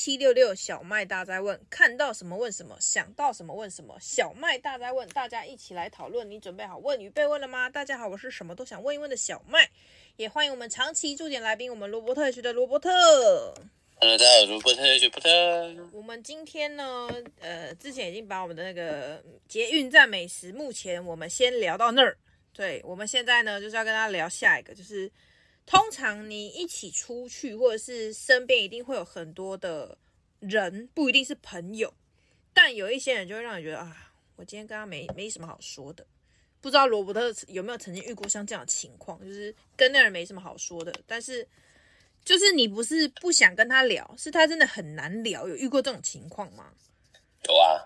七六六小麦大哉问，看到什么问什么，想到什么问什么。小麦大哉问，大家一起来讨论。你准备好问与被问了吗？大家好，我是什么都想问一问的小麦，也欢迎我们长期驻点来宾，我们罗伯特学的罗伯特。Hello，大家好，罗伯特学伯特。我们今天呢，呃，之前已经把我们的那个捷运站美食，目前我们先聊到那儿。对，我们现在呢，就是要跟大家聊下一个，就是。通常你一起出去，或者是身边一定会有很多的人，不一定是朋友，但有一些人就会让你觉得啊，我今天跟他没没什么好说的。不知道罗伯特有没有曾经遇过像这样的情况，就是跟那人没什么好说的，但是就是你不是不想跟他聊，是他真的很难聊。有遇过这种情况吗？有啊，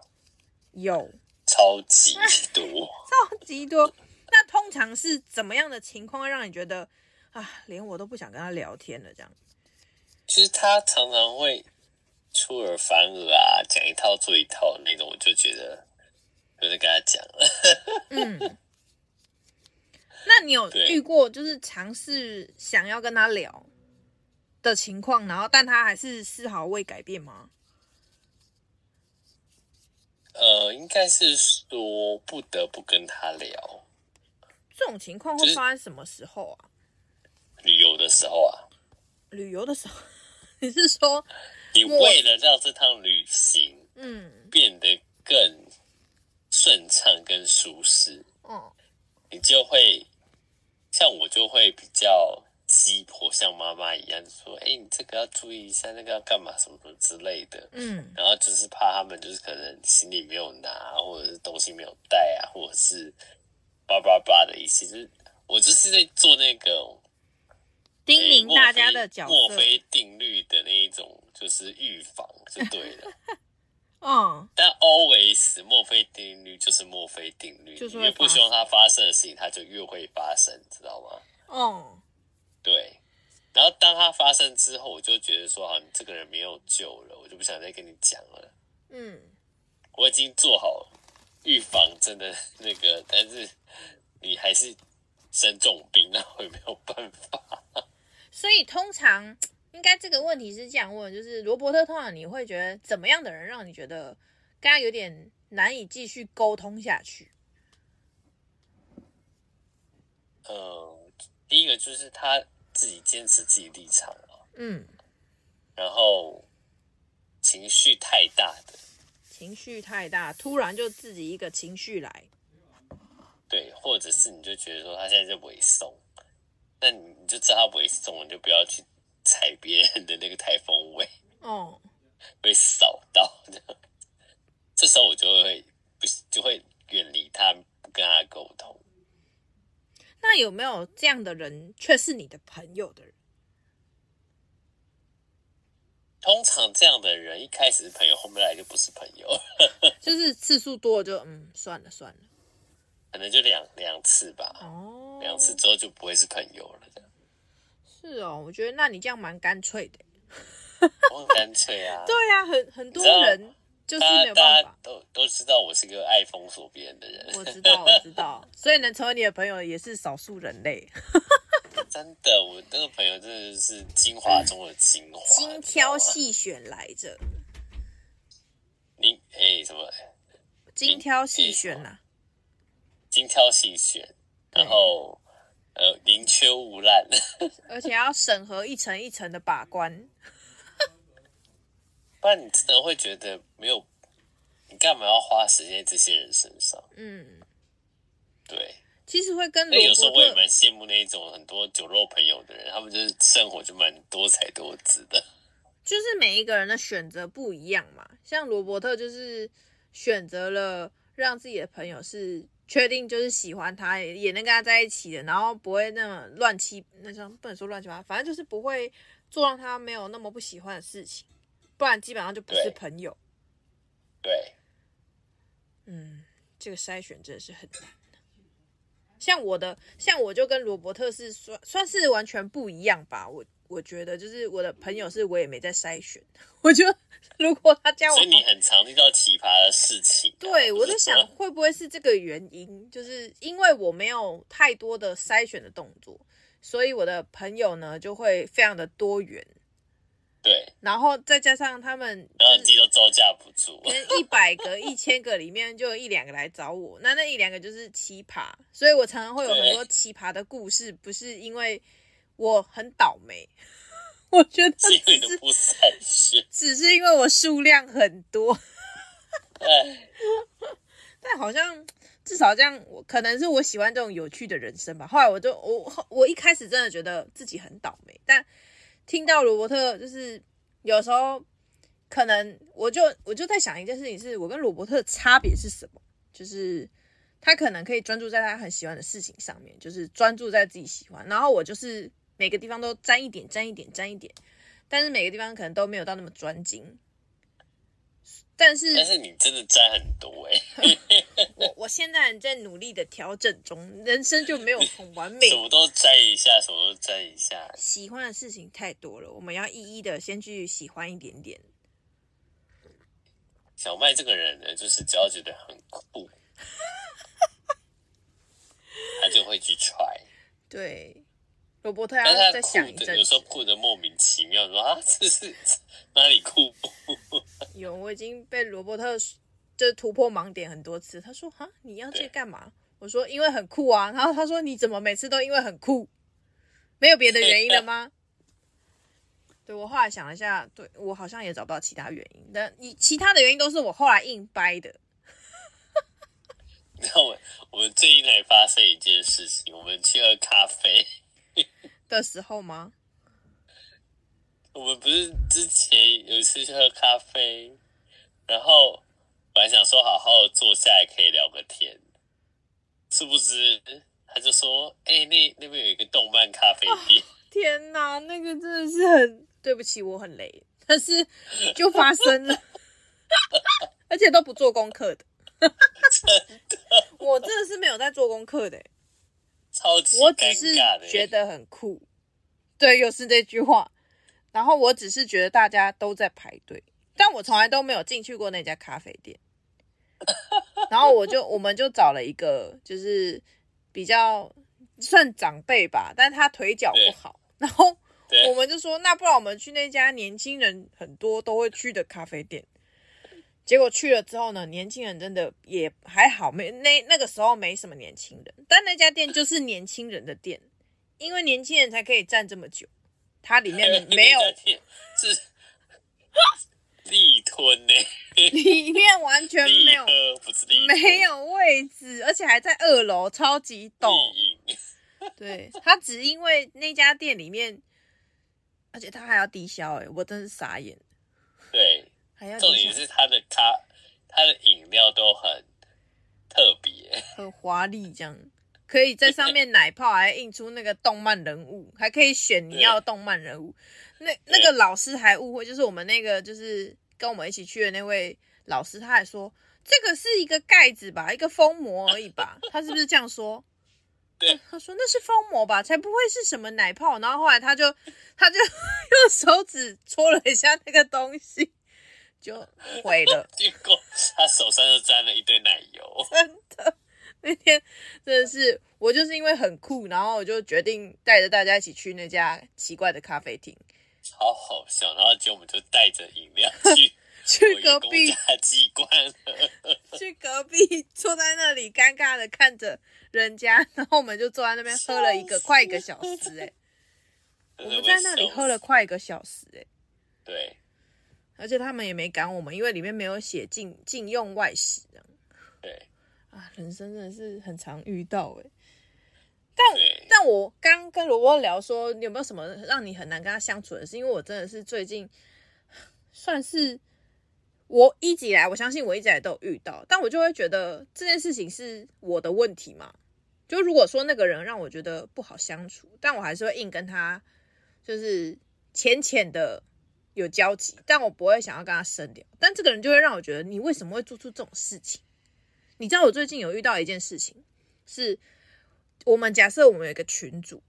有，超级多，超级多。那通常是怎么样的情况会让你觉得？啊，连我都不想跟他聊天了，这样。就是他常常会出尔反尔啊，讲一套做一套那种，我就觉得有点跟他讲了。嗯，那你有遇过就是尝试想要跟他聊的情况，然后但他还是丝毫未改变吗？呃，应该是说不得不跟他聊。这种情况会发生什么时候啊？旅游的时候啊，旅游的时候，你是说你为了让这趟旅行嗯变得更顺畅、跟舒适，嗯，你就会像我就会比较鸡婆，像妈妈一样说：“哎，你这个要注意一下，那个要干嘛什么什么之类的。”嗯，然后就是怕他们就是可能行李没有拿，或者是东西没有带啊，或者是叭叭叭的意思。就是我就是在做那个。叮咛大家的角色，墨菲定律的那一种，就是预防就对了。嗯，但 always 墨菲定律就是墨菲定律，就是越不希望它发生的事情，它就越会发生，知道吗？嗯，对。然后当它发生之后，我就觉得说，啊，你这个人没有救了，我就不想再跟你讲了。嗯，我已经做好预防针的那个，但是你还是生重病，那我也没有办法。所以通常应该这个问题是这样问，就是罗伯特，通常你会觉得怎么样的人让你觉得跟他有点难以继续沟通下去？嗯，第一个就是他自己坚持自己立场了，嗯，然后情绪太大的，情绪太大，突然就自己一个情绪来，对，或者是你就觉得说他现在在萎缩。那你就知道他不会送，你就不要去踩别人的那个台风尾哦，被扫到的。这时候我就会不就会远离他，不跟他沟通。那有没有这样的人却是你的朋友的人？通常这样的人一开始是朋友，后面来就不是朋友，就是次数多就嗯算了算了。可能就两两次吧，哦，两次之后就不会是朋友了。是哦，我觉得那你这样蛮干脆的。我很干脆啊。对、啊，很很多人就是没有办法。都都知道我是个爱封锁别人的人。我知道，我知道，所以能成为你的朋友也是少数人类。真的，我那个朋友真的是精华中的精华，精挑细选来着。你哎，什么？精挑细选呐、啊？精挑细选，然后呃，宁缺毋滥，而且要审核一层一层的把关，不然你真的会觉得没有，你干嘛要花时间在这些人身上？嗯，对，其实会跟有时候我也蛮羡慕那一种很多酒肉朋友的人，他们就是生活就蛮多彩多姿的，就是每一个人的选择不一样嘛。像罗伯特就是选择了让自己的朋友是。确定就是喜欢他，也能跟他在一起的，然后不会那么乱七，那像不能说乱七八糟，反正就是不会做让他没有那么不喜欢的事情，不然基本上就不是朋友。对，对嗯，这个筛选真的是很难。像我的，像我就跟罗伯特是算算是完全不一样吧，我。我觉得就是我的朋友是我也没在筛选，我觉得 如果他加我，所以你很常遇到奇葩的事情啊。对，我在想 会不会是这个原因，就是因为我没有太多的筛选的动作，所以我的朋友呢就会非常的多元。对，然后再加上他们，然后你自己都招架不住，跟 一百个、一千个里面就有一两个来找我，那那一两个就是奇葩，所以我常常会有很多奇葩的故事，不是因为我很倒霉，我觉得是因为你不算是，只是因为我数量很多，对，但好像至少这样，我可能是我喜欢这种有趣的人生吧。后来我就我我一开始真的觉得自己很倒霉，但。听到罗伯特，就是有时候可能我就我就在想一件事情，是我跟罗伯特的差别是什么？就是他可能可以专注在他很喜欢的事情上面，就是专注在自己喜欢，然后我就是每个地方都沾一点，沾一点，沾一点，但是每个地方可能都没有到那么专精。但是但是你真的沾很多哎、欸，我我现在在努力的调整中，人生就没有很完美，什么都沾一下，什么都沾一下。喜欢的事情太多了，我们要一一的先去喜欢一点点。小麦这个人呢，就是只要觉得很酷，他就会去 try。对。罗伯特要再想一阵，有时候酷的莫名其妙，说啊，这是哪里酷？有，我已经被罗伯特就突破盲点很多次。他说：“啊，你要这干嘛？”我说：“因为很酷啊。”然后他说：“你怎么每次都因为很酷，没有别的原因了吗？”对，我后来想了一下，对，我好像也找不到其他原因。但你其他的原因都是我后来硬掰的。你知道我我们最近才发生一件事情，我们去喝咖啡。的时候吗？我们不是之前有一次去喝咖啡，然后本来想说好好坐下来可以聊个天，殊不知他就说：“哎、欸，那那边有一个动漫咖啡店。”天哪，那个真的是很对不起，我很雷，但是就发生了，而且都不做功课的，真的，我真的是没有在做功课的。超级我只是觉得很酷，对，又是这句话。然后我只是觉得大家都在排队，但我从来都没有进去过那家咖啡店。然后我就我们就找了一个，就是比较算长辈吧，但他腿脚不好。然后我们就说，那不然我们去那家年轻人很多都会去的咖啡店。结果去了之后呢，年轻人真的也还好，没那那个时候没什么年轻人，但那家店就是年轻人的店，因为年轻人才可以站这么久。它里面 没有是 立吞呢，里面完全没有，没有位置，而且还在二楼，超级陡。对，他只因为那家店里面，而且他还要低消，哎，我真是傻眼。对。重点是他的咖，他的饮料都很特别，很华丽，这样可以在上面奶泡，还印出那个动漫人物，还可以选你要动漫人物。那那个老师还误会，就是我们那个就是跟我们一起去的那位老师，他还说这个是一个盖子吧，一个封膜而已吧，他是不是这样说？对，他说那是封膜吧，才不会是什么奶泡。然后后来他就他就 用手指戳了一下那个东西。就毁了，结果他手上就沾了一堆奶油。真的，那天真的是我就是因为很酷，然后我就决定带着大家一起去那家奇怪的咖啡厅，超好笑。然后就我们就带着饮料去 去隔壁机关，去隔壁坐在那里尴尬的看着人家，然后我们就坐在那边喝了一个快一个小时，哎，我们在那里喝了快一个小时，哎，对。而且他们也没赶我们，因为里面没有写禁禁用外食。对啊，人生真的是很常遇到哎。但但我刚跟罗伯聊说，你有没有什么让你很难跟他相处的事？因为我真的是最近算是我一直以来，我相信我一直以来都有遇到，但我就会觉得这件事情是我的问题嘛。就如果说那个人让我觉得不好相处，但我还是会硬跟他就是浅浅的。有交集，但我不会想要跟他深聊。但这个人就会让我觉得，你为什么会做出这种事情？你知道我最近有遇到一件事情，是我们假设我们有一个群组，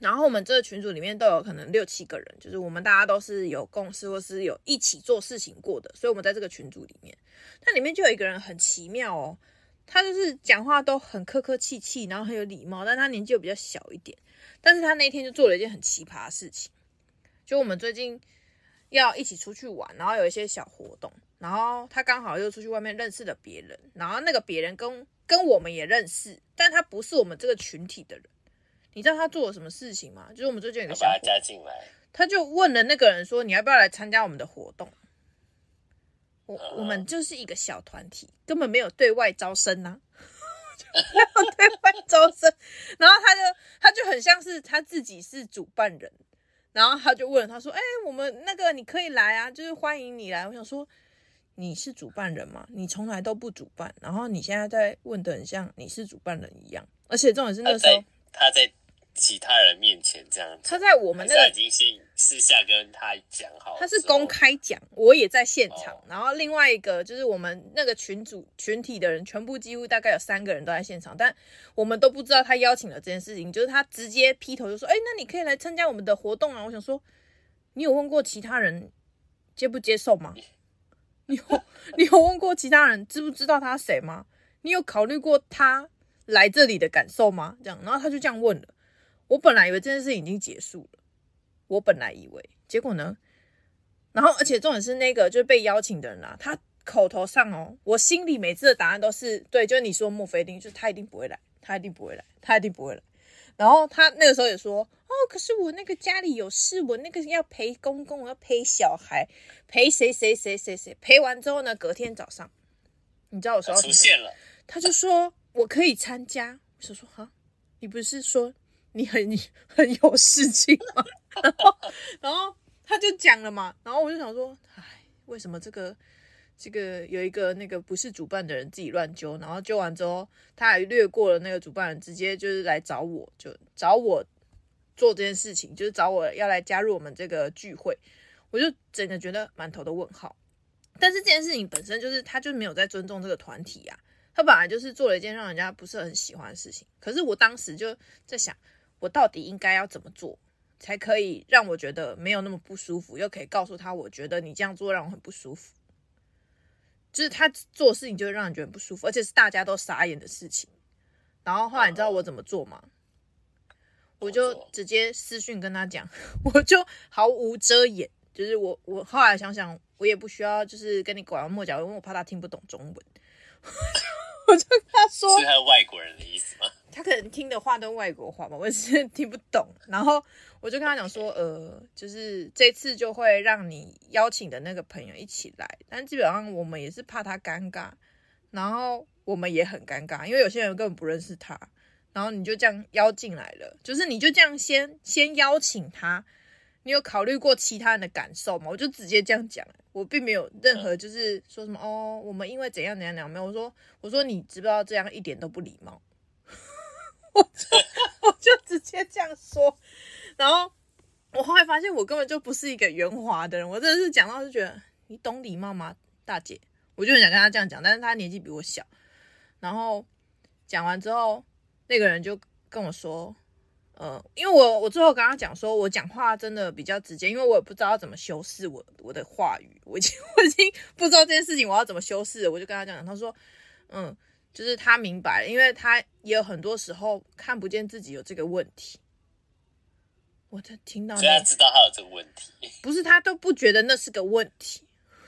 然后我们这个群组里面都有可能六七个人，就是我们大家都是有共识或是有一起做事情过的，所以我们在这个群组里面，那里面就有一个人很奇妙哦，他就是讲话都很客客气气，然后很有礼貌，但他年纪又比较小一点，但是他那天就做了一件很奇葩的事情，就我们最近。要一起出去玩，然后有一些小活动，然后他刚好又出去外面认识了别人，然后那个别人跟跟我们也认识，但他不是我们这个群体的人。你知道他做了什么事情吗？就是我们最近有个小把他加进来，他就问了那个人说：“你要不要来参加我们的活动？”我我们就是一个小团体，根本没有对外招生呐、啊，没有对外招生。然后他就他就很像是他自己是主办人。然后他就问他说：“哎、欸，我们那个你可以来啊，就是欢迎你来。”我想说，你是主办人嘛？你从来都不主办，然后你现在在问的很像你是主办人一样，而且重点是那时候。他在其他人面前这样，他在我们那个已经先私下跟他讲好，他是公开讲，我也在现场。哦、然后另外一个就是我们那个群组群体的人，全部几乎大概有三个人都在现场，但我们都不知道他邀请了这件事情，就是他直接劈头就说：“哎、欸，那你可以来参加我们的活动啊！”我想说，你有问过其他人接不接受吗？你有你有问过其他人知不知道他谁吗？你有考虑过他来这里的感受吗？这样，然后他就这样问了。我本来以为这件事已经结束了，我本来以为，结果呢？然后，而且重点是那个就是被邀请的人啊，他口头上哦，我心里每次的答案都是对，就是你说墨菲定律，就是他一定不会来，他一定不会来，他一定不会来。然后他那个时候也说，哦，可是我那个家里有事，我那个要陪公公，我要陪小孩，陪谁谁谁谁谁，陪完之后呢，隔天早上，你知道我说出现了，他就说我可以参加，我就说哈，你不是说？你很你很有事情嘛，然后然后他就讲了嘛，然后我就想说，哎，为什么这个这个有一个那个不是主办的人自己乱揪，然后揪完之后他还略过了那个主办人，直接就是来找我，就找我做这件事情，就是找我要来加入我们这个聚会，我就真的觉得满头的问号。但是这件事情本身就是他就没有在尊重这个团体呀，他本来就是做了一件让人家不是很喜欢的事情，可是我当时就在想。我到底应该要怎么做，才可以让我觉得没有那么不舒服，又可以告诉他，我觉得你这样做让我很不舒服。就是他做事情就会让人觉得很不舒服，而且是大家都傻眼的事情。然后后来你知道我怎么做吗？我就直接私讯跟他讲，我就毫无遮掩，就是我我后来想想，我也不需要就是跟你拐弯抹角，因为我怕他听不懂中文。我就跟他说，是他是外国人的意思吗？他可能听的话都外国话吧，我也是 听不懂。然后我就跟他讲说，呃，就是这次就会让你邀请的那个朋友一起来，但基本上我们也是怕他尴尬，然后我们也很尴尬，因为有些人根本不认识他。然后你就这样邀进来了，就是你就这样先先邀请他，你有考虑过其他人的感受吗？我就直接这样讲，我并没有任何就是说什么哦，我们因为怎样怎样怎样，没有。我说我说你知不知道这样一点都不礼貌。我 就我就直接这样说，然后我后来发现我根本就不是一个圆滑的人，我真的是讲到就觉得你懂礼貌吗，大姐？我就很想跟他这样讲，但是他年纪比我小。然后讲完之后，那个人就跟我说，呃，因为我我最后跟他讲说，我讲话真的比较直接，因为我也不知道怎么修饰我我的话语，我已经我已经不知道这件事情我要怎么修饰，我就跟他讲，他说，嗯。就是他明白了，因为他也有很多时候看不见自己有这个问题。我在听到，所以他知道他有这个问题，不是他都不觉得那是个问题。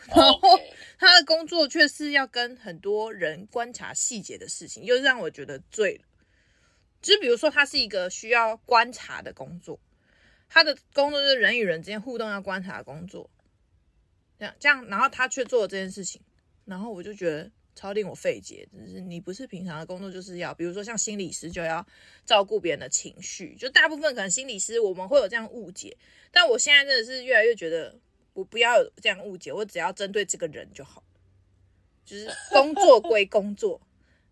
然后 他的工作却是要跟很多人观察细节的事情，又让我觉得醉了。就是比如说，他是一个需要观察的工作，他的工作是人与人之间互动要观察的工作。这样这样，然后他却做了这件事情，然后我就觉得。超令我费解，就是你不是平常的工作就是要，比如说像心理师就要照顾别人的情绪，就大部分可能心理师我们会有这样误解，但我现在真的是越来越觉得我不要有这样误解，我只要针对这个人就好，就是工作归工作，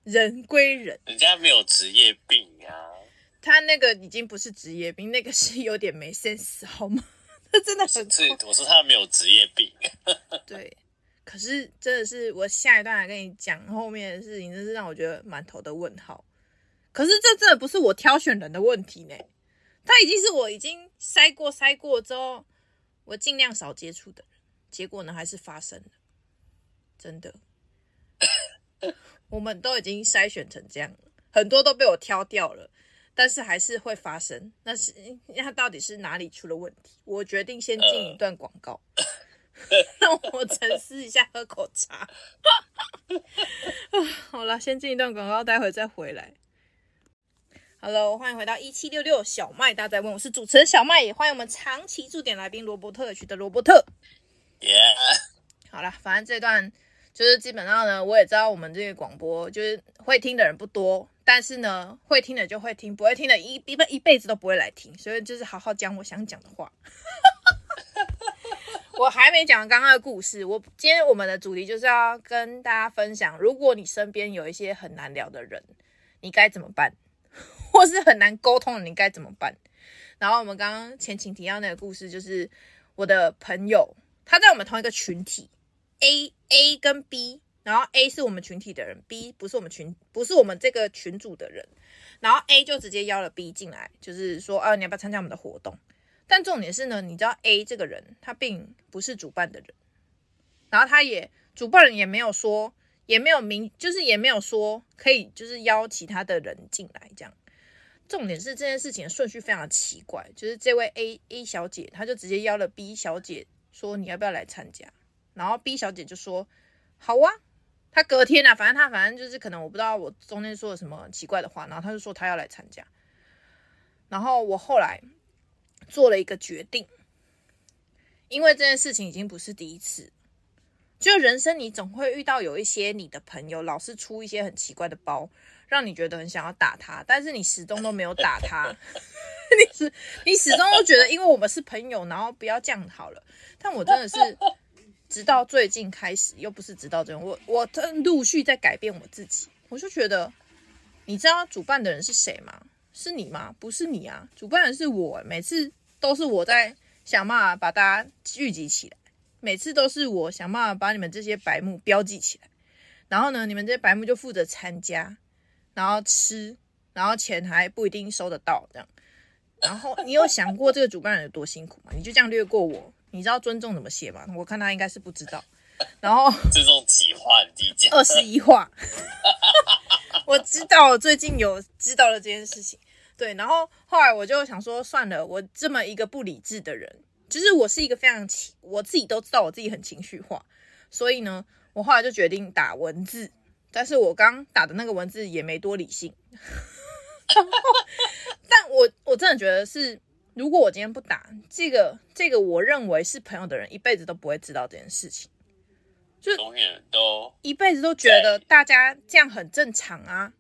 人归人。人家没有职业病啊，他那个已经不是职业病，那个是有点没 sense 好吗？他真的很，我说他没有职业病，对。可是真的是，我下一段来跟你讲后面的事情，真是让我觉得满头的问号。可是这真的不是我挑选人的问题呢，他已经是我已经筛过筛过之后，我尽量少接触的人，结果呢还是发生了，真的。我们都已经筛选成这样了，很多都被我挑掉了，但是还是会发生。那是那到底是哪里出了问题？我决定先进一段广告。让我沉思一下，喝口茶。好了，先进一段广告，待会再回来。Hello，欢迎回到一七六六小麦大在问，我是主持人小麦，也欢迎我们长期驻点来宾罗伯特区的罗伯特。耶，Yeah. 好了，反正这段就是基本上呢，我也知道我们这个广播就是会听的人不多，但是呢，会听的就会听，不会听的一一辈一辈子都不会来听，所以就是好好讲我想讲的话。我还没讲刚刚的故事，我今天我们的主题就是要跟大家分享，如果你身边有一些很难聊的人，你该怎么办？或是很难沟通的，你该怎么办？然后我们刚刚前情提要那个故事，就是我的朋友，他在我们同一个群体，A A 跟 B，然后 A 是我们群体的人，B 不是我们群，不是我们这个群组的人，然后 A 就直接邀了 B 进来，就是说，啊，你要不要参加我们的活动？但重点是呢，你知道 A 这个人，他并不是主办的人，然后他也主办人也没有说，也没有明，就是也没有说可以，就是邀其他的人进来这样。重点是这件事情的顺序非常的奇怪，就是这位 A A 小姐，她就直接邀了 B 小姐说，你要不要来参加？然后 B 小姐就说好啊。她隔天啊，反正她反正就是可能我不知道我中间说了什么奇怪的话，然后她就说她要来参加。然后我后来做了一个决定，因为这件事情已经不是第一次，就人生你总会遇到有一些你的朋友老是出一些很奇怪的包。让你觉得很想要打他，但是你始终都没有打他。你始你始终都觉得，因为我们是朋友，然后不要这样好了。但我真的是，直到最近开始，又不是直到这样，我我陆续在改变我自己。我就觉得，你知道主办的人是谁吗？是你吗？不是你啊，主办人是我。每次都是我在想办法把大家聚集起来，每次都是我想办法把你们这些白目标记起来，然后呢，你们这些白目就负责参加。然后吃，然后钱还不一定收得到，这样。然后你有想过这个主办人有多辛苦吗？你就这样略过我，你知道尊重怎么写吗？我看他应该是不知道。然后尊重几画你自己讲。二十一话。我知道，最近有知道了这件事情。对，然后后来我就想说，算了，我这么一个不理智的人，就是我是一个非常情，我自己都知道我自己很情绪化，所以呢，我后来就决定打文字。但是我刚打的那个文字也没多理性，但我我真的觉得是，如果我今天不打这个这个，我认为是朋友的人，一辈子都不会知道这件事情，就永远都一辈子都觉得大家这样很正常啊，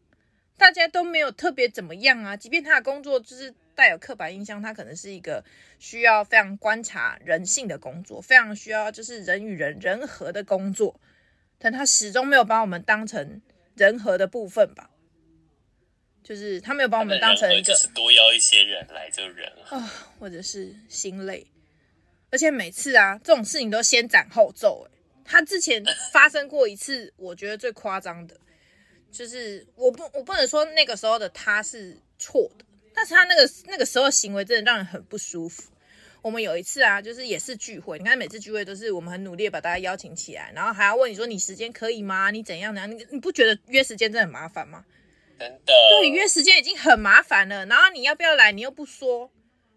大家都没有特别怎么样啊，即便他的工作就是带有刻板印象，他可能是一个需要非常观察人性的工作，非常需要就是人与人人和的工作。但他始终没有把我们当成人和的部分吧，就是他没有把我们当成一个，是多邀一些人来就人啊、哦，或者是心累，而且每次啊这种事情都先斩后奏。诶，他之前发生过一次，我觉得最夸张的，就是我不我不能说那个时候的他是错的，但是他那个那个时候行为真的让人很不舒服。我们有一次啊，就是也是聚会。你看每次聚会都是我们很努力把大家邀请起来，然后还要问你说，你时间可以吗？你怎样怎样？你你不觉得约时间真的很麻烦吗？真的。对，约时间已经很麻烦了，然后你要不要来？你又不说，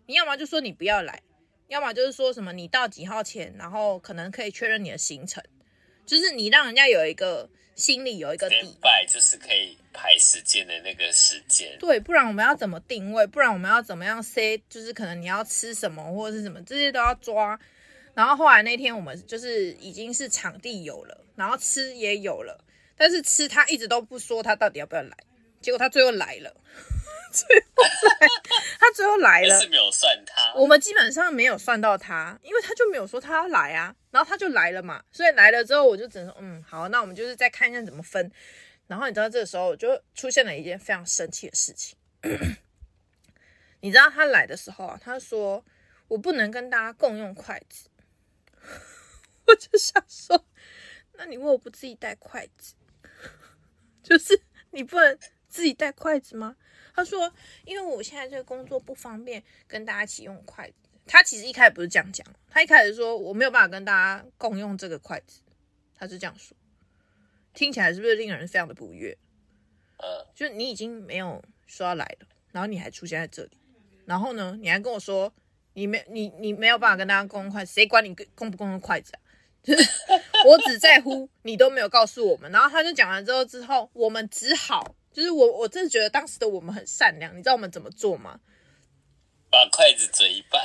你要么就说你不要来，要么就是说什么你到几号前，然后可能可以确认你的行程，就是你让人家有一个心里有一个底，就是可以。排时间的那个时间，对，不然我们要怎么定位？不然我们要怎么样 say？就是可能你要吃什么或者是什么，这些都要抓。然后后来那天我们就是已经是场地有了，然后吃也有了，但是吃他一直都不说他到底要不要来，结果他最后来了，最后来，他最后来了，是没有算他，我们基本上没有算到他，因为他就没有说他要来啊，然后他就来了嘛，所以来了之后我就只能说，嗯，好，那我们就是再看一下怎么分。然后你知道这个时候就出现了一件非常生气的事情。你知道他来的时候啊，他说我不能跟大家共用筷子。我就想说，那你为什么不自己带筷子？就是你不能自己带筷子吗？他说，因为我现在这个工作不方便跟大家一起用筷子。他其实一开始不是这样讲，他一开始说我没有办法跟大家共用这个筷子，他是这样说。听起来是不是令人非常的不悦？呃，就是你已经没有说要来了，然后你还出现在这里，然后呢，你还跟我说你没你你没有办法跟大家共用筷子，谁管你共不共用筷子啊？就 是我只在乎你都没有告诉我们。然后他就讲完之后之后，我们只好就是我我真的觉得当时的我们很善良，你知道我们怎么做吗？把筷子折一半。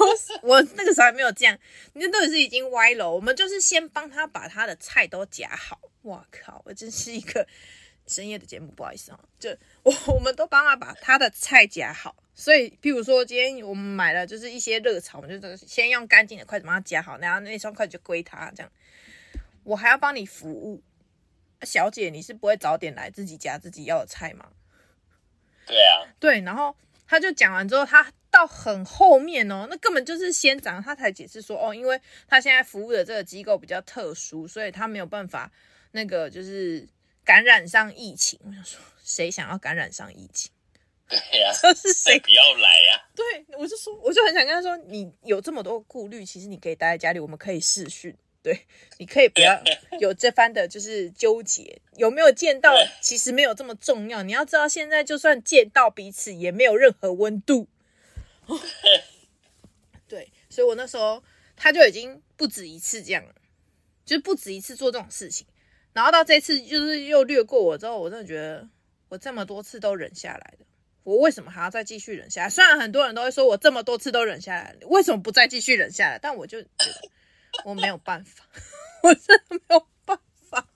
我那个时候还没有这样，那都是已经歪了。我们就是先帮他把他的菜都夹好。哇靠！我真是一个深夜的节目，不好意思啊。就我我们都帮他把他的菜夹好。所以，譬如说今天我们买了就是一些热炒，我们就先用干净的筷子帮他夹好，然后那双筷子就归他这样。我还要帮你服务，小姐，你是不会早点来自己夹自己要的菜吗？对啊。对，然后他就讲完之后，他。到很后面哦，那根本就是先长，他才解释说哦，因为他现在服务的这个机构比较特殊，所以他没有办法那个就是感染上疫情。我想说，谁想要感染上疫情？对呀、啊，这是谁不要来呀、啊？对，我就说，我就很想跟他说，你有这么多顾虑，其实你可以待在家里，我们可以视讯。对，你可以不要 有这番的，就是纠结有没有见到，其实没有这么重要。你要知道，现在就算见到彼此，也没有任何温度。对，所以我那时候他就已经不止一次这样了，就是不止一次做这种事情，然后到这次就是又略过我之后，我真的觉得我这么多次都忍下来了，我为什么还要再继续忍下来？虽然很多人都会说我这么多次都忍下来，为什么不再继续忍下来？但我就觉得我没有办法，我真的没有办法，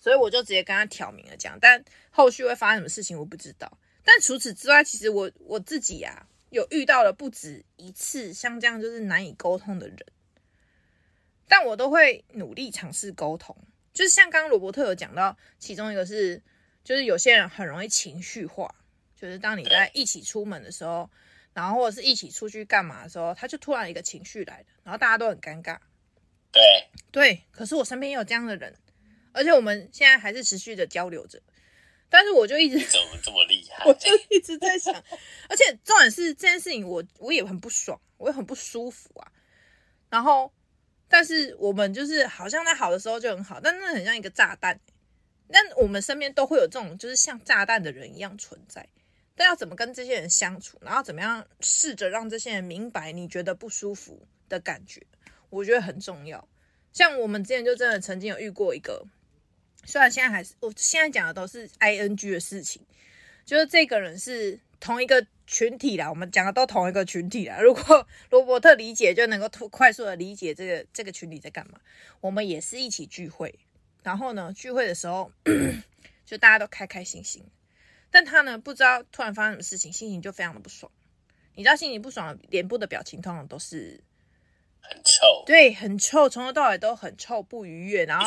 所以我就直接跟他挑明了讲，但后续会发生什么事情我不知道。但除此之外，其实我我自己呀、啊。有遇到了不止一次像这样就是难以沟通的人，但我都会努力尝试沟通。就是像刚刚罗伯特有讲到，其中一个是，就是有些人很容易情绪化，就是当你在一起出门的时候，然后或者是一起出去干嘛的时候，他就突然一个情绪来了，然后大家都很尴尬。对对，可是我身边也有这样的人，而且我们现在还是持续的交流着。但是我就一直怎么这么厉害？我就一直在想，而且重点是这件事情我，我我也很不爽，我也很不舒服啊。然后，但是我们就是好像在好的时候就很好，但那很像一个炸弹。但我们身边都会有这种就是像炸弹的人一样存在。但要怎么跟这些人相处，然后怎么样试着让这些人明白你觉得不舒服的感觉，我觉得很重要。像我们之前就真的曾经有遇过一个。虽然现在还是，我现在讲的都是 ing 的事情，就是这个人是同一个群体啦，我们讲的都同一个群体啦。如果 罗伯特理解，就能够快速的理解这个这个群体在干嘛。我们也是一起聚会，然后呢，聚会的时候 就大家都开开心心，但他呢不知道突然发生什么事情，心情就非常的不爽。你知道心情不爽，脸部的表情通常都是很臭，对，很臭，从头到尾都很臭，不愉悦，然后。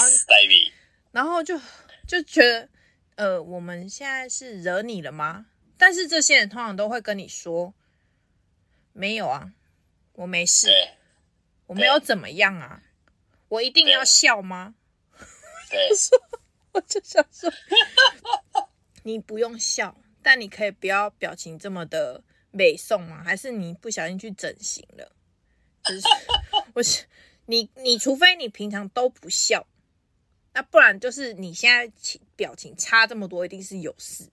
然后就就觉得，呃，我们现在是惹你了吗？但是这些人通常都会跟你说，没有啊，我没事，我没有怎么样啊，我一定要笑吗？我说，我就想说，你不用笑，但你可以不要表情这么的美送吗？还是你不小心去整形了？就是，我是你，你除非你平常都不笑。那不然就是你现在表情差这么多，一定是有事，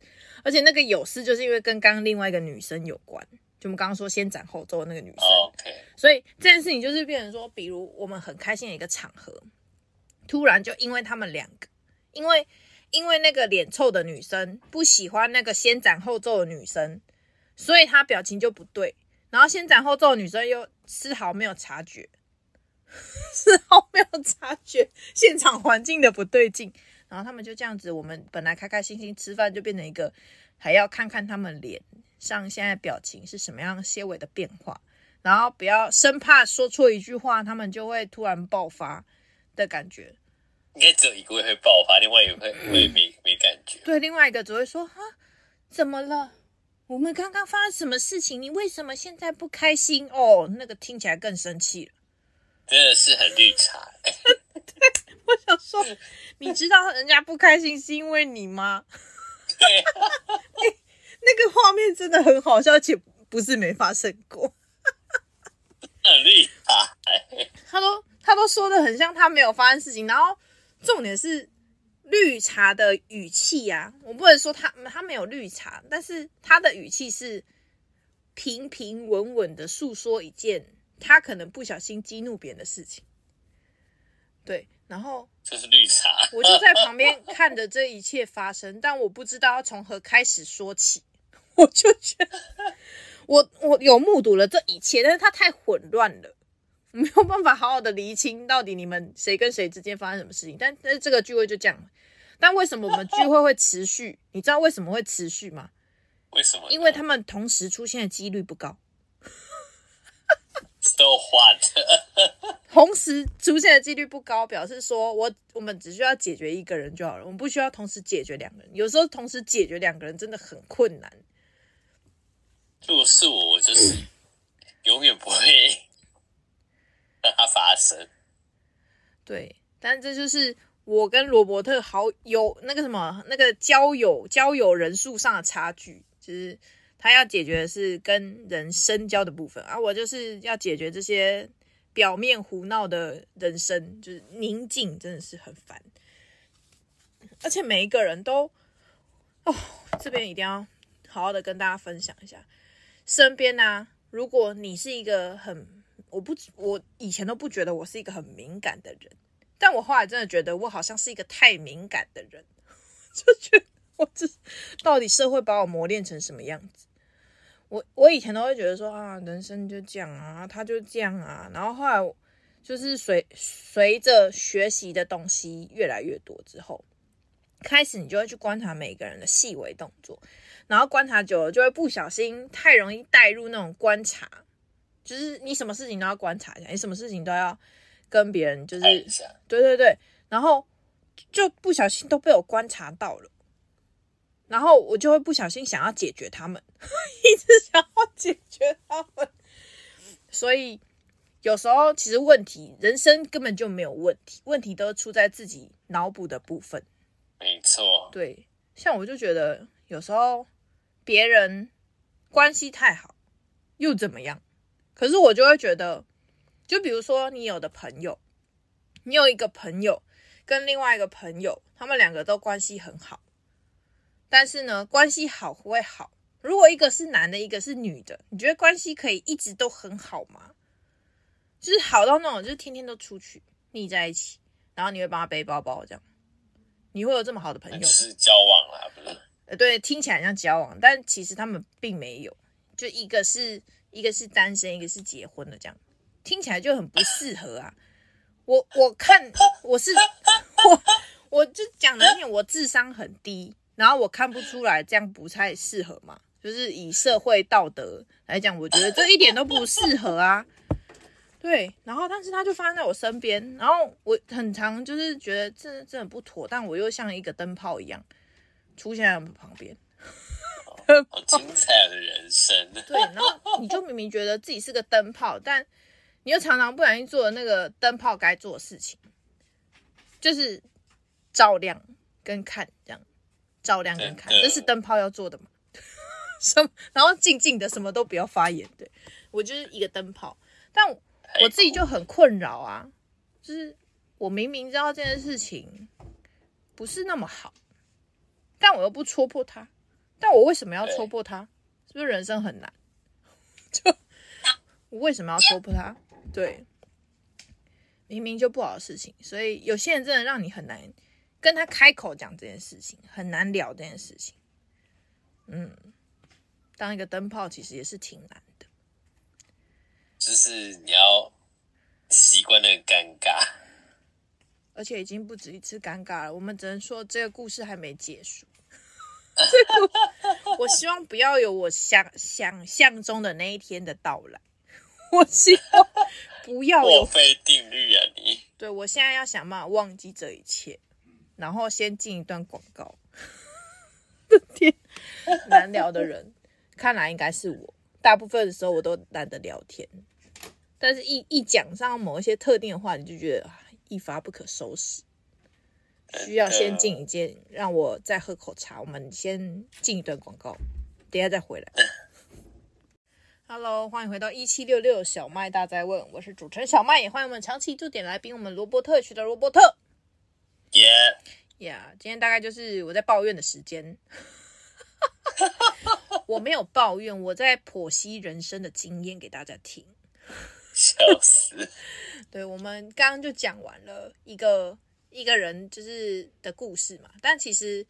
而且那个有事就是因为跟刚刚另外一个女生有关，就我们刚刚说先斩后奏的那个女生。OK，所以这件事情就是变成说，比如我们很开心的一个场合，突然就因为他们两个，因为因为那个脸臭的女生不喜欢那个先斩后奏的女生，所以她表情就不对，然后先斩后奏的女生又丝毫没有察觉。丝毫没有察觉现场环境的不对劲，然后他们就这样子，我们本来开开心心吃饭，就变成一个还要看看他们脸上现在表情是什么样些微的变化，然后不要生怕说错一句话，他们就会突然爆发的感觉。应该只有一个会爆发，另外一个会会没 没感觉。对，另外一个只会说啊，怎么了？我们刚刚发生什么事情？你为什么现在不开心？哦，那个听起来更生气了。真的是很绿茶。对，我想说，你知道人家不开心是因为你吗？对、啊 欸，那个画面真的很好笑，而且不是没发生过。很绿茶。他都他都说的很像他没有发生事情，然后重点是绿茶的语气呀、啊，我不能说他他没有绿茶，但是他的语气是平平稳稳的诉说一件。他可能不小心激怒别人的事情，对，然后 这是绿茶，我就在旁边看着这一切发生，但我不知道要从何开始说起。我就觉得，我我有目睹了这一切，但是它太混乱了，没有办法好好的厘清到底你们谁跟谁之间发生什么事情。但但是这个聚会就这样，但为什么我们聚会会持续？你知道为什么会持续吗？为什么？因为他们同时出现的几率不高。So what？同时出现的几率不高，表示说我我们只需要解决一个人就好了，我们不需要同时解决两个人。有时候同时解决两个人真的很困难。如果是我，我就是 永远不会让它发生。对，但这就是我跟罗伯特好友那个什么那个交友交友人数上的差距，就是。他要解决的是跟人深交的部分，而、啊、我就是要解决这些表面胡闹的人生，就是宁静真的是很烦。而且每一个人都，哦，这边一定要好好的跟大家分享一下，身边呢、啊，如果你是一个很，我不，我以前都不觉得我是一个很敏感的人，但我后来真的觉得我好像是一个太敏感的人，就觉我这到底社会把我磨练成什么样子？我我以前都会觉得说啊，人生就这样啊，他就这样啊。然后后来就是随随着学习的东西越来越多之后，开始你就会去观察每个人的细微动作，然后观察久了就会不小心太容易带入那种观察，就是你什么事情都要观察一下，你什么事情都要跟别人就是对对对，然后就不小心都被我观察到了。然后我就会不小心想要解决他们，一直想要解决他们，所以有时候其实问题，人生根本就没有问题，问题都出在自己脑补的部分。没错，对，像我就觉得有时候别人关系太好又怎么样？可是我就会觉得，就比如说你有的朋友，你有一个朋友跟另外一个朋友，他们两个都关系很好。但是呢，关系好不会好。如果一个是男的，一个是女的，你觉得关系可以一直都很好吗？就是好到那种，就是天天都出去腻在一起，然后你会帮他背包包这样，你会有这么好的朋友？是交往啦，不是？呃，对，听起来像交往，但其实他们并没有。就一个是一个是单身，一个是结婚的，这样听起来就很不适合啊。我我看我是 我我就讲了一点，我智商很低。然后我看不出来这样不太适合嘛，就是以社会道德来讲，我觉得这一点都不适合啊。对，然后但是他就发生在我身边，然后我很常就是觉得这这很不妥，但我又像一个灯泡一样出现在我们旁边。好精彩的人生。对，然后你就明明觉得自己是个灯泡，但你又常常不小心做了那个灯泡该做的事情，就是照亮跟看这样。照亮跟看，这是灯泡要做的嘛？什么？然后静静的，什么都不要发言。对，我就是一个灯泡，但我自己就很困扰啊。就是我明明知道这件事情不是那么好，但我又不戳破它。但我为什么要戳破它？是不是人生很难？就 我为什么要戳破它？对，明明就不好的事情，所以有些人真的让你很难。跟他开口讲这件事情很难聊，这件事情，嗯，当一个灯泡其实也是挺难的，就是你要习惯那个尴尬，而且已经不止一次尴尬了。我们只能说这个故事还没结束。我希望不要有我想想象中的那一天的到来。我希望不要 有。墨菲定律啊，你。对，我现在要想办法忘记这一切。然后先进一段广告。天，难聊的人，看来应该是我。大部分的时候我都懒得聊天，但是一一讲上某一些特定的话，你就觉得一发不可收拾。需要先进一件，让我再喝口茶。我们先进一段广告，等下再回来。Hello，欢迎回到一七六六小麦大在问，我是主持人小麦，也欢迎我们长期驻点来宾，我们罗伯特区的罗伯特。耶呀，今天大概就是我在抱怨的时间。我没有抱怨，我在剖析人生的经验给大家听。笑笑死！对，我们刚刚就讲完了一个一个人就是的故事嘛，但其实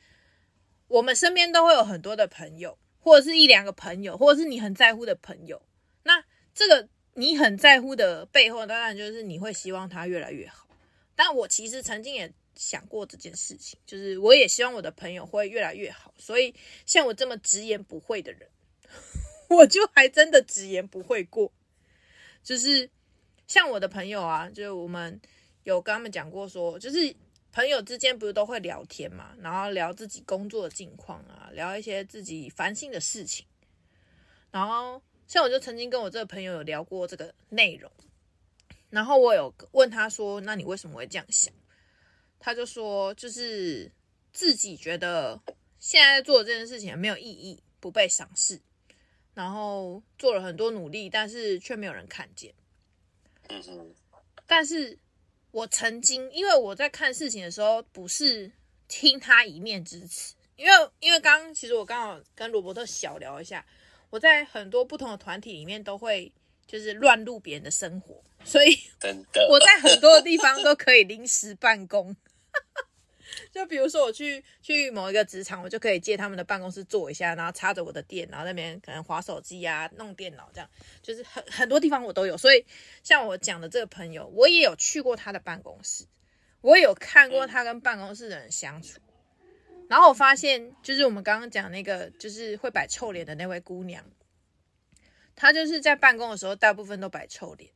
我们身边都会有很多的朋友，或者是一两个朋友，或者是你很在乎的朋友。那这个你很在乎的背后，当然就是你会希望他越来越好。但我其实曾经也想过这件事情，就是我也希望我的朋友会越来越好。所以像我这么直言不讳的人，我就还真的直言不讳过，就是。像我的朋友啊，就是我们有跟他们讲过说，就是朋友之间不是都会聊天嘛，然后聊自己工作的近况啊，聊一些自己烦心的事情。然后像我就曾经跟我这个朋友有聊过这个内容，然后我有问他说：“那你为什么会这样想？”他就说：“就是自己觉得现在做的这件事情没有意义，不被赏识，然后做了很多努力，但是却没有人看见。”但是，我曾经因为我在看事情的时候，不是听他一面之词，因为因为刚刚其实我刚好跟罗伯特小聊一下，我在很多不同的团体里面都会就是乱入别人的生活，所以我在很多的地方都可以临时办公。就比如说我去去某一个职场，我就可以借他们的办公室坐一下，然后插着我的电，然后那边可能划手机啊、弄电脑这样，就是很很多地方我都有。所以像我讲的这个朋友，我也有去过他的办公室，我也有看过他跟办公室的人相处。然后我发现，就是我们刚刚讲那个，就是会摆臭脸的那位姑娘，她就是在办公的时候大部分都摆臭脸。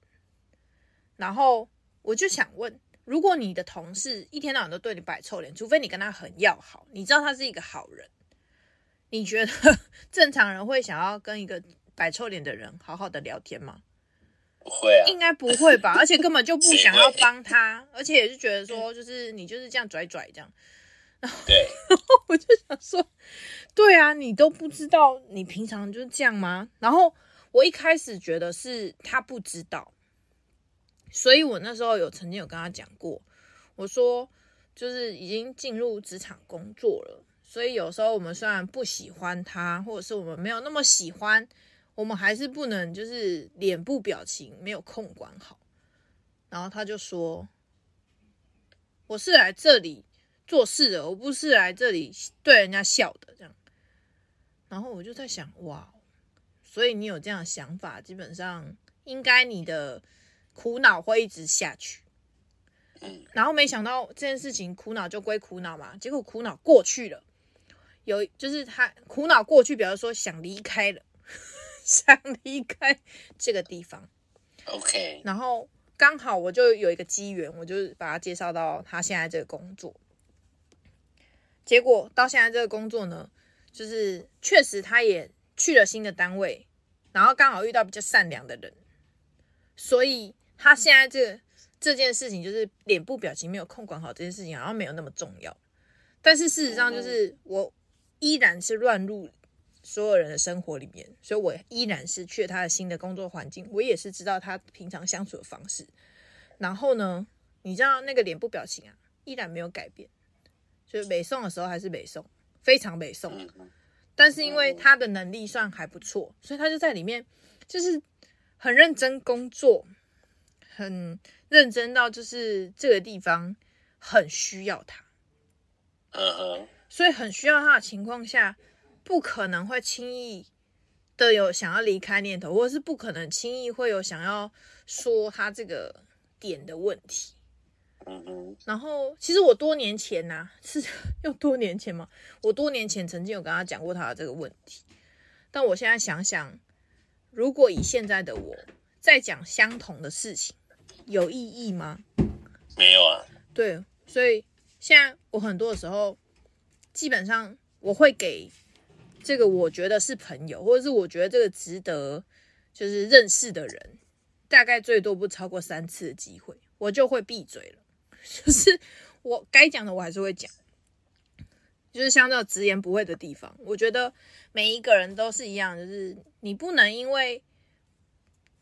然后我就想问。如果你的同事一天到晚都对你摆臭脸，除非你跟他很要好，你知道他是一个好人，你觉得正常人会想要跟一个摆臭脸的人好好的聊天吗？不会啊，应该不会吧？而且根本就不想要帮他，而且也是觉得说，就是你就是这样拽拽这样。然后，对，然 后我就想说，对啊，你都不知道你平常就是这样吗？然后我一开始觉得是他不知道。所以我那时候有曾经有跟他讲过，我说就是已经进入职场工作了，所以有时候我们虽然不喜欢他，或者是我们没有那么喜欢，我们还是不能就是脸部表情没有控管好。然后他就说：“我是来这里做事的，我不是来这里对人家笑的。”这样。然后我就在想，哇，所以你有这样的想法，基本上应该你的。苦恼会一直下去，嗯。然后没想到这件事情苦恼就归苦恼嘛，结果苦恼过去了，有就是他苦恼过去，比方说想离开了，想离开这个地方，OK，然后刚好我就有一个机缘，我就把他介绍到他现在这个工作，结果到现在这个工作呢，就是确实他也去了新的单位，然后刚好遇到比较善良的人，所以。他现在这这件事情，就是脸部表情没有控管好，这件事情好像没有那么重要。但是事实上，就是我依然是乱入所有人的生活里面，所以我依然是去了他的新的工作环境，我也是知道他平常相处的方式。然后呢，你知道那个脸部表情啊，依然没有改变，就是美送的时候还是美送，非常美送。但是因为他的能力算还不错，所以他就在里面就是很认真工作。很认真到就是这个地方很需要他，嗯哼，所以很需要他的情况下，不可能会轻易的有想要离开念头，或者是不可能轻易会有想要说他这个点的问题。嗯哼，然后其实我多年前呐、啊，是要多年前吗？我多年前曾经有跟他讲过他的这个问题，但我现在想想，如果以现在的我再讲相同的事情。有意义吗？没有啊。对，所以现在我很多的时候，基本上我会给这个我觉得是朋友，或者是我觉得这个值得就是认识的人，大概最多不超过三次的机会，我就会闭嘴了。就是我该讲的我还是会讲，就是像这种直言不讳的地方，我觉得每一个人都是一样，就是你不能因为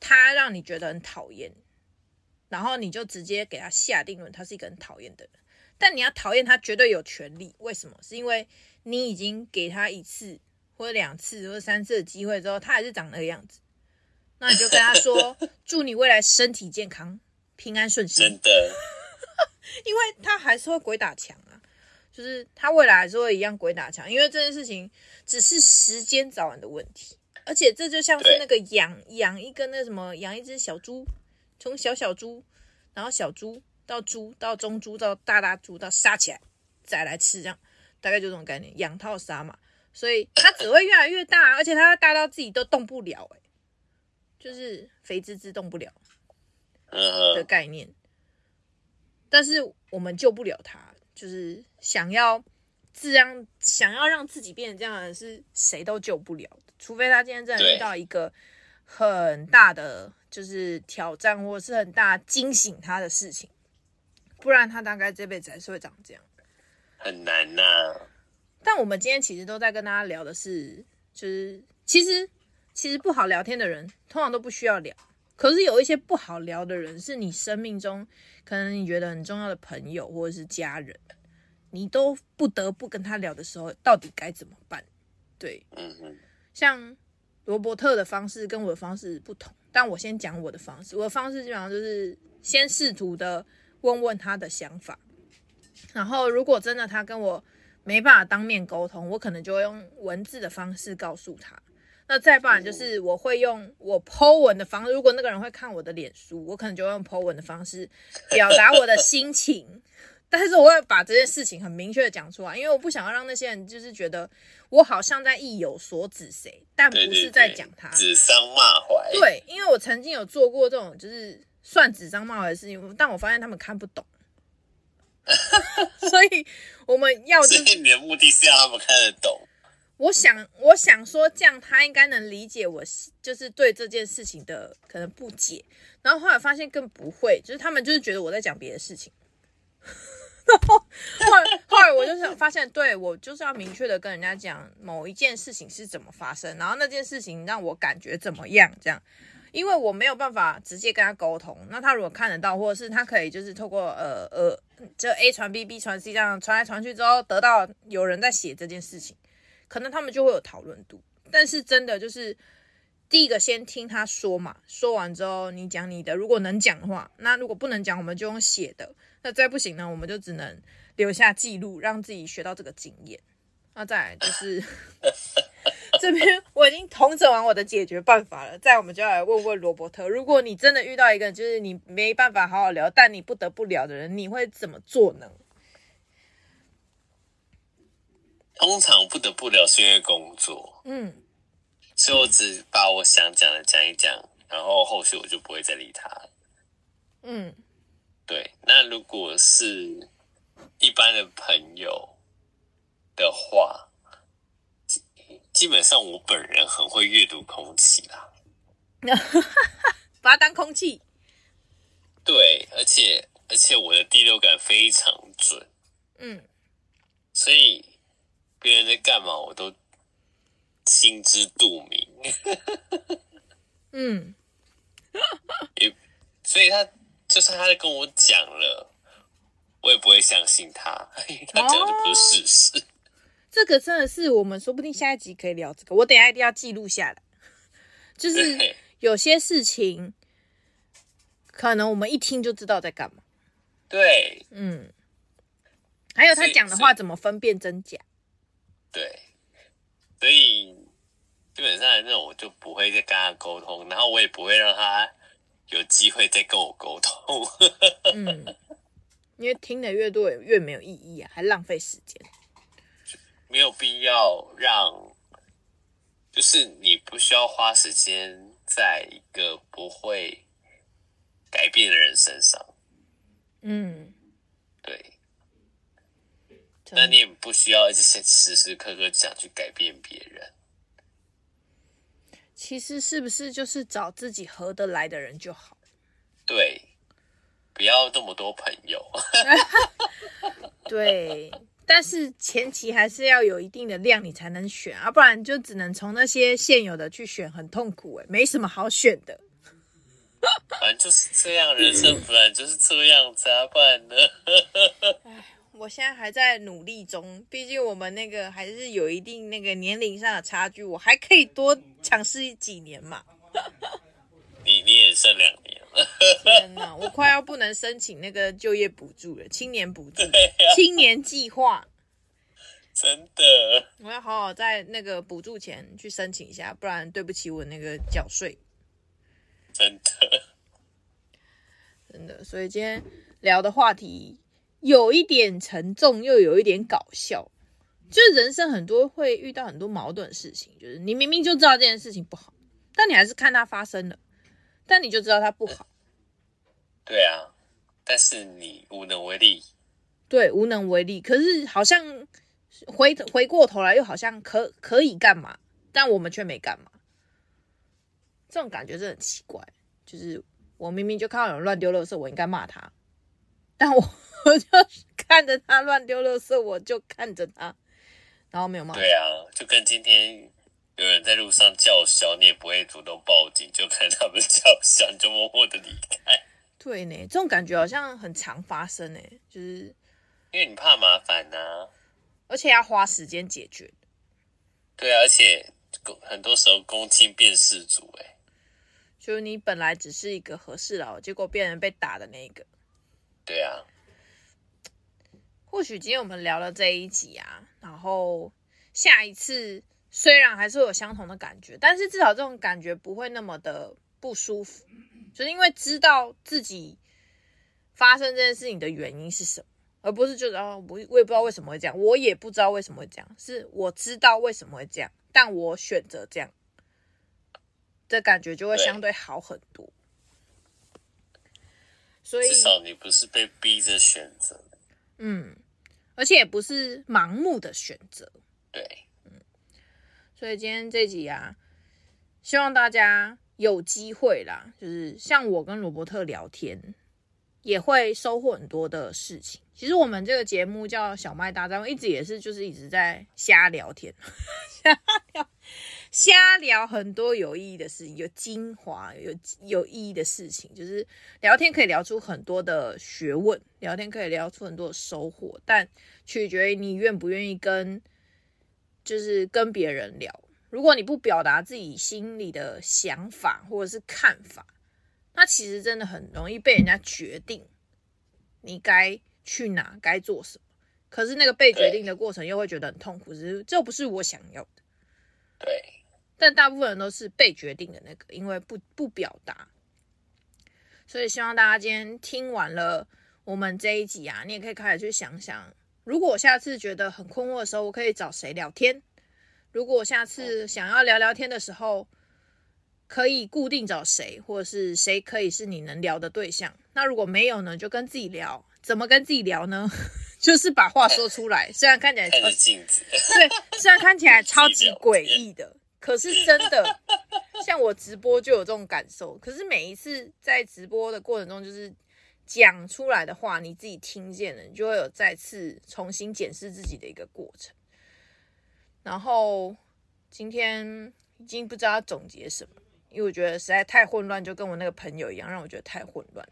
他让你觉得很讨厌。然后你就直接给他下定论，他是一个很讨厌的人。但你要讨厌他，绝对有权利。为什么？是因为你已经给他一次或者两次或者三次的机会之后，他还是长那个样子。那你就跟他说，祝你未来身体健康、平安顺心。真的，因为他还是会鬼打墙啊，就是他未来还是会一样鬼打墙，因为这件事情只是时间早晚的问题。而且这就像是那个养养一个那什么，养一只小猪，从小小猪，然后小猪到猪到中猪到大大猪到杀起来再来吃，这样大概就这种概念，养套杀嘛。所以它只会越来越大，而且它会大到自己都动不了，哎，就是肥滋滋动不了的概念。但是我们救不了它，就是想要自让想要让自己变成这样的人，是谁都救不了的，除非他今天真的遇到一个很大的就是挑战，或是很大惊醒他的事情，不然他大概这辈子还是会长这样，很难呐、啊。但我们今天其实都在跟大家聊的是，就是其实其实不好聊天的人通常都不需要聊，可是有一些不好聊的人是你生命中可能你觉得很重要的朋友或者是家人，你都不得不跟他聊的时候，到底该怎么办？对，像罗伯特的方式跟我的方式不同，但我先讲我的方式，我的方式基本上就是先试图的问问他的想法，然后如果真的他跟我。没办法当面沟通，我可能就会用文字的方式告诉他。那再不然就是我会用我 po 文的方式。如果那个人会看我的脸书，我可能就会用 po 文的方式表达我的心情。但是我会把这件事情很明确的讲出来，因为我不想要让那些人就是觉得我好像在意有所指谁，但不是在讲他，指桑骂槐。对，因为我曾经有做过这种就是算指桑骂槐的事情，但我发现他们看不懂。所以我们要，所以你的目的是要他们看得懂。我想，我想说，这样他应该能理解我，就是对这件事情的可能不解。然后后来发现更不会，就是他们就是觉得我在讲别的事情。然 后后来我就想发现，对，我就是要明确的跟人家讲某一件事情是怎么发生，然后那件事情让我感觉怎么样，这样。因为我没有办法直接跟他沟通，那他如果看得到，或者是他可以就是透过呃呃，这 A 传 B，B 传 C 这样传来传去之后，得到有人在写这件事情，可能他们就会有讨论度。但是真的就是第一个先听他说嘛，说完之后你讲你的，如果能讲的话，那如果不能讲，我们就用写的。那再不行呢，我们就只能留下记录，让自己学到这个经验。那再来就是。这边我已经统整完我的解决办法了，再我们就要来问问罗伯特，如果你真的遇到一个就是你没办法好好聊，但你不得不聊的人，你会怎么做呢？通常不得不聊是因为工作，嗯，所以我只把我想讲的讲一讲，然后后续我就不会再理他。嗯，对。那如果是一般的朋友的话。基本上我本人很会阅读空气啦，把它当空气。对，而且而且我的第六感非常准，嗯，所以别人在干嘛我都心知肚明。嗯，也所以他就算他在跟我讲了，我也不会相信他，他讲的不是事实。这个真的是我们说不定下一集可以聊这个，我等一下一定要记录下来。就是有些事情，可能我们一听就知道在干嘛。对，嗯。还有他讲的话怎么分辨真假？对，所以基本上那种我就不会再跟他沟通，然后我也不会让他有机会再跟我沟通。嗯，因为听的越多越没有意义啊，还浪费时间。没有必要让，就是你不需要花时间在一个不会改变的人身上。嗯，对。那你也不需要一直时时刻刻想去改变别人。其实是不是就是找自己合得来的人就好？对，不要这么多朋友。对。但是前期还是要有一定的量，你才能选啊，不然就只能从那些现有的去选，很痛苦诶，没什么好选的。反正就是这样，人生不然就是这样子啊，不然呢？唉，我现在还在努力中，毕竟我们那个还是有一定那个年龄上的差距，我还可以多尝试几年嘛。你你也剩两年了。天哪，我快要不能申请那个就业补助了，青年补助，啊、青年计划。真的，我要好好在那个补助前去申请一下，不然对不起我那个缴税。真的，真的，所以今天聊的话题有一点沉重，又有一点搞笑。就是人生很多会遇到很多矛盾的事情，就是你明明就知道这件事情不好，但你还是看它发生了，但你就知道它不好。对啊，但是你无能为力。对，无能为力。可是好像回回过头来，又好像可可以干嘛，但我们却没干嘛。这种感觉是很奇怪。就是我明明就看到有人乱丢垃圾，我应该骂他，但我我就看着他乱丢垃圾，我就看着他。然后没有骂。对啊，就跟今天有人在路上叫嚣，你也不会主动报警，就看他们叫嚣，你就默默的离开。对呢，这种感觉好像很常发生呢，就是因为你怕麻烦呐、啊，而且要花时间解决。对啊，而且很多时候公亲变事主，哎，就是你本来只是一个和事佬，结果变成被打的那个。对啊。或许今天我们聊了这一集啊，然后下一次虽然还是会有相同的感觉，但是至少这种感觉不会那么的不舒服，就是因为知道自己发生这件事情的原因是什么，而不是觉得啊，我我也不知道为什么会这样，我也不知道为什么会这样，是我知道为什么会这样，但我选择这样这感觉就会相对好很多。所以至少你不是被逼着选择。嗯，而且也不是盲目的选择。对，嗯，所以今天这集啊，希望大家有机会啦，就是像我跟罗伯特聊天，也会收获很多的事情。其实我们这个节目叫小麦大战，一直也是就是一直在瞎聊天，瞎聊。瞎聊很多有意义的事情，有精华、有有意义的事情，就是聊天可以聊出很多的学问，聊天可以聊出很多的收获，但取决于你愿不愿意跟，就是跟别人聊。如果你不表达自己心里的想法或者是看法，那其实真的很容易被人家决定你该去哪、该做什么。可是那个被决定的过程又会觉得很痛苦，只是这不是我想要的。对。但大部分人都是被决定的那个，因为不不表达，所以希望大家今天听完了我们这一集啊，你也可以开始去想想，如果我下次觉得很困惑的时候，我可以找谁聊天？如果我下次想要聊聊天的时候，可以固定找谁，或者是谁可以是你能聊的对象？那如果没有呢，就跟自己聊。怎么跟自己聊呢？就是把话说出来，虽然看起来超镜子，对，虽然看起来超级诡异的。可是真的，像我直播就有这种感受。可是每一次在直播的过程中，就是讲出来的话，你自己听见了，你就会有再次重新检视自己的一个过程。然后今天已经不知道要总结什么，因为我觉得实在太混乱，就跟我那个朋友一样，让我觉得太混乱。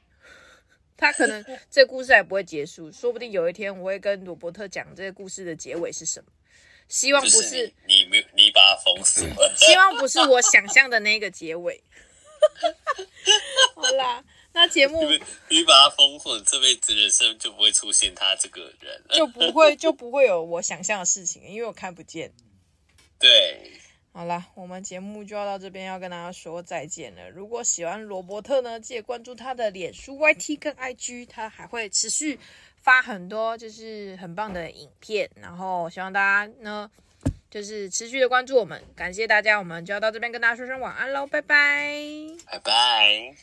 他可能 这故事还不会结束，说不定有一天我会跟罗伯特讲这个故事的结尾是什么。希望不是，是你你你把它封死了。希望不是我想象的那个结尾。好啦，那节目你，你把它封死，这辈子人生就不会出现他这个人，就不会就不会有我想象的事情，因为我看不见。对，好啦，我们节目就要到这边，要跟大家说再见了。如果喜欢罗伯特呢，记得关注他的脸书、YT 跟 IG，他还会持续。发很多就是很棒的影片，然后希望大家呢就是持续的关注我们，感谢大家，我们就要到这边跟大家说声晚安喽，拜拜，拜拜。